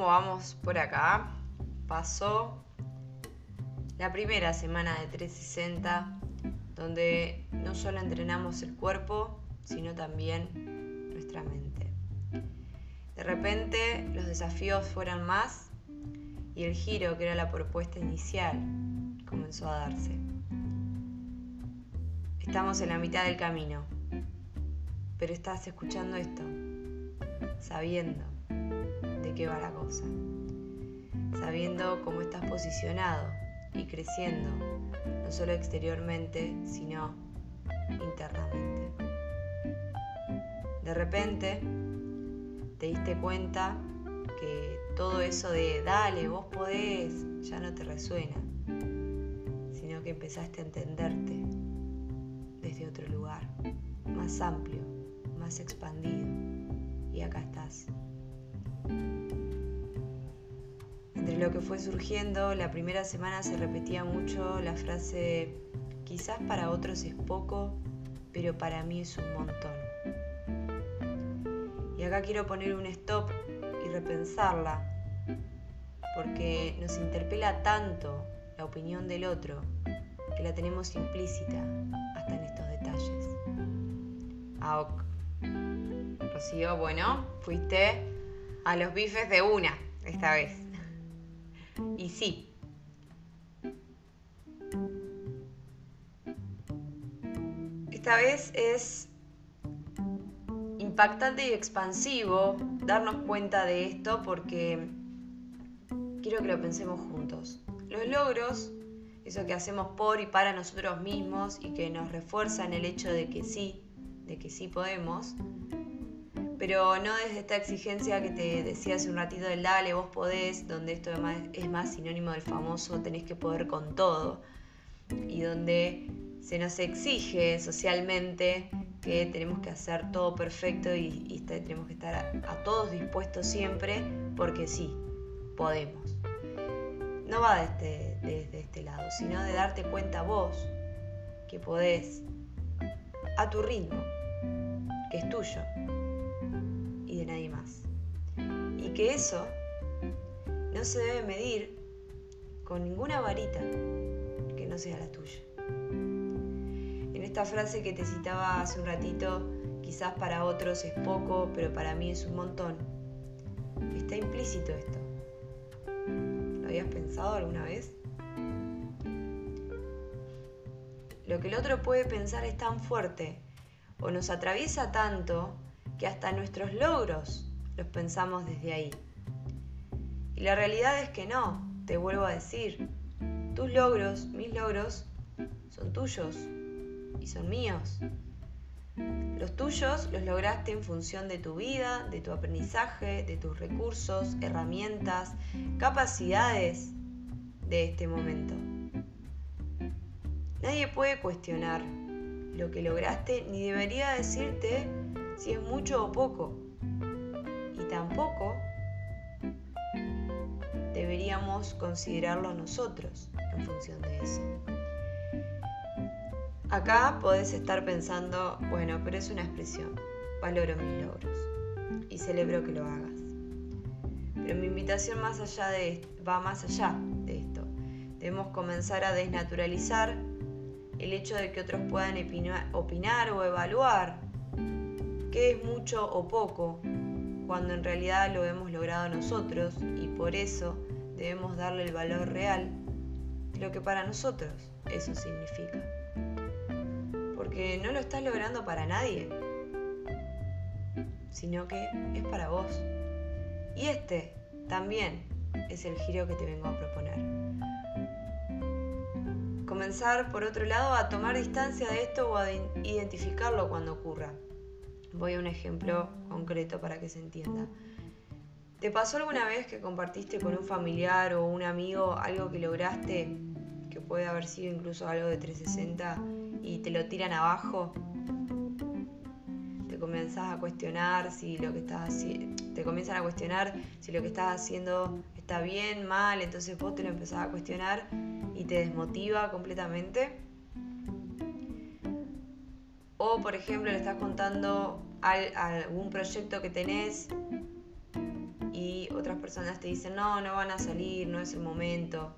cómo vamos por acá. Pasó la primera semana de 360, donde no solo entrenamos el cuerpo, sino también nuestra mente. De repente los desafíos fueron más y el giro, que era la propuesta inicial, comenzó a darse. Estamos en la mitad del camino, pero estás escuchando esto, sabiendo qué va la cosa, sabiendo cómo estás posicionado y creciendo, no solo exteriormente, sino internamente. De repente te diste cuenta que todo eso de dale, vos podés, ya no te resuena, sino que empezaste a entenderte desde otro lugar, más amplio, más expandido, y acá estás. Entre lo que fue surgiendo, la primera semana se repetía mucho la frase, quizás para otros es poco, pero para mí es un montón. Y acá quiero poner un stop y repensarla, porque nos interpela tanto la opinión del otro que la tenemos implícita hasta en estos detalles. Aok. Rocío, bueno, fuiste a los bifes de una esta vez. Y sí. Esta vez es impactante y expansivo darnos cuenta de esto porque quiero que lo pensemos juntos. Los logros, eso que hacemos por y para nosotros mismos y que nos refuerzan el hecho de que sí, de que sí podemos, pero no desde esta exigencia que te decía hace un ratito del dale, vos podés, donde esto además es más sinónimo del famoso tenés que poder con todo, y donde se nos exige socialmente que tenemos que hacer todo perfecto y, tenemos que estar a, todos dispuestos siempre porque sí, podemos. No va desde, desde este lado, sino de darte cuenta vos que podés a tu ritmo, que es tuyo más. Y que eso no se debe medir con ninguna varita que no sea la tuya. En esta frase que te citaba hace un ratito, quizás para otros es poco, pero para mí es un montón. Está implícito esto. ¿Lo habías pensado alguna vez? Lo que el otro puede pensar es tan fuerte o nos atraviesa tanto que hasta nuestros logros los pensamos desde ahí. Y la realidad es que no, te vuelvo a decir, tus logros, mis logros, son tuyos y son míos. Los tuyos los lograste en función de tu vida, de tu aprendizaje, de tus recursos, herramientas, capacidades de este momento. Nadie puede cuestionar lo que lograste ni debería decirte si es mucho o poco. Tampoco deberíamos considerarlo nosotros en función de eso. Acá podés estar pensando, bueno, pero es una expresión, valoro mis logros y celebro que lo hagas. Pero mi invitación más allá de, va más allá de esto. Debemos comenzar a desnaturalizar el hecho de que otros puedan opinar o evaluar qué es mucho o poco, cuando en realidad lo hemos logrado nosotros y por eso debemos darle el valor real lo que para nosotros eso significa. Porque no lo estás logrando para nadie, sino que es para vos. Y este también es el giro que te vengo a proponer. Comenzar, por otro lado, a tomar distancia de esto o a identificarlo cuando ocurra. Voy a un ejemplo concreto para que se entienda. ¿Te pasó alguna vez que compartiste con un familiar o un amigo algo que lograste, que puede haber sido incluso algo de 360, y te lo tiran abajo? Te comienzas a cuestionar si lo que estás haciendo, te comienzan a cuestionar si lo que estás haciendo está bien, mal, entonces vos te lo empezás a cuestionar y te desmotiva completamente. O, por ejemplo, le estás contando algún proyecto que tenés y otras personas te dicen, no, no van a salir, no es el momento.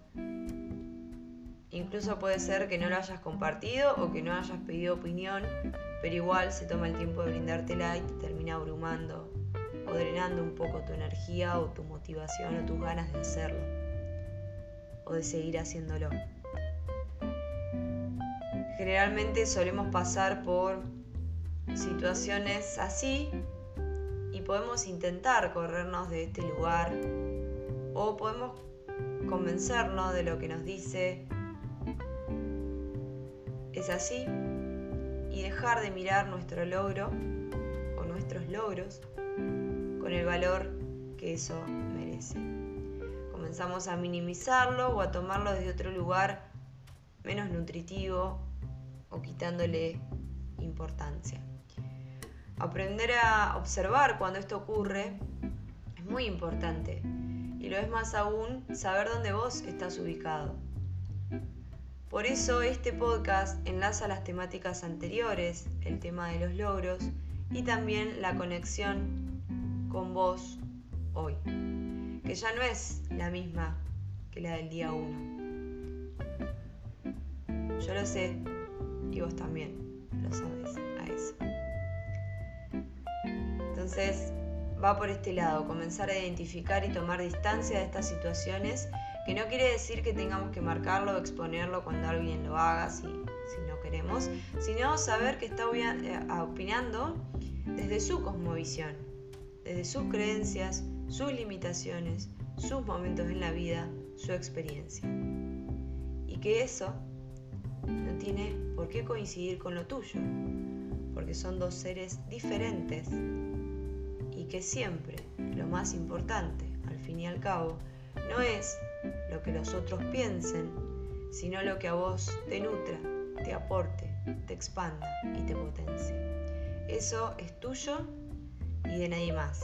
Incluso puede ser que no lo hayas compartido o que no hayas pedido opinión, pero igual se toma el tiempo de brindártela y te termina abrumando o drenando un poco tu energía o tu motivación o tus ganas de hacerlo o de seguir haciéndolo. Generalmente solemos pasar por situaciones así y podemos intentar corrernos de este lugar o podemos convencernos de lo que nos dice es así y dejar de mirar nuestro logro o nuestros logros con el valor que eso merece. Comenzamos a minimizarlo o a tomarlo desde otro lugar menos nutritivo o quitándole importancia. Aprender a observar cuando esto ocurre es muy importante y lo es más aún saber dónde vos estás ubicado. Por eso este podcast enlaza las temáticas anteriores, el tema de los logros y también la conexión con vos hoy, que ya no es la misma que la del día 1. Yo lo sé y vos también lo sabes a eso. Entonces, va por este lado, comenzar a identificar y tomar distancia de estas situaciones, que no quiere decir que tengamos que marcarlo o exponerlo cuando alguien lo haga, si, si no queremos, sino saber que está eh, opinando desde su cosmovisión, desde sus creencias, sus limitaciones, sus momentos en la vida, su experiencia. Y que eso no tiene por qué coincidir con lo tuyo, porque son dos seres diferentes y que siempre lo más importante, al fin y al cabo, no es lo que los otros piensen, sino lo que a vos te nutra, te aporte, te expanda y te potencie. Eso es tuyo y de nadie más.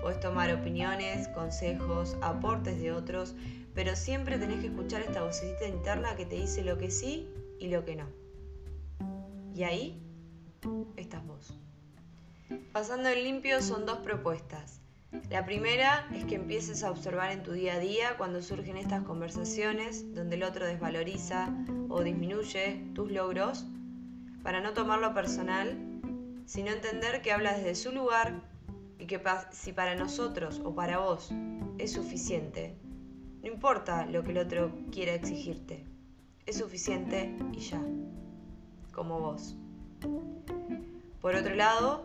Puedes tomar opiniones, consejos, aportes de otros, pero siempre tenés que escuchar esta vocecita interna que te dice lo que sí y lo que no. Y ahí estás vos. Pasando en limpio son dos propuestas. La primera es que empieces a observar en tu día a día cuando surgen estas conversaciones donde el otro desvaloriza o disminuye tus logros, para no tomarlo personal, sino entender que habla desde su lugar y que si para nosotros o para vos es suficiente, no importa lo que el otro quiera exigirte, es suficiente y ya, como vos. Por otro lado,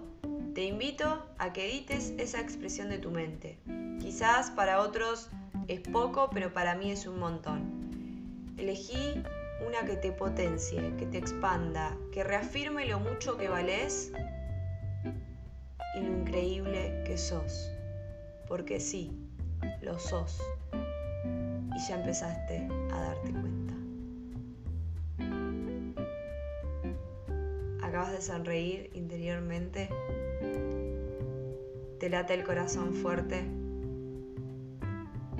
te invito a que edites esa expresión de tu mente. Quizás para otros es poco, pero para mí es un montón. Elegí una que te potencie, que te expanda, que reafirme lo mucho que valés y lo increíble que sos. Porque sí, lo sos. Y ya empezaste a darte cuenta. Acabas de sonreír interiormente te late el corazón fuerte,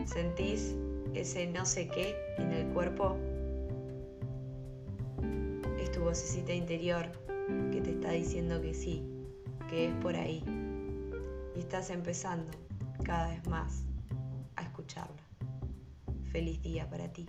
sentís ese no sé qué en el cuerpo, es tu vocecita interior que te está diciendo que sí, que es por ahí. Y estás empezando cada vez más a escucharla. Feliz día para ti.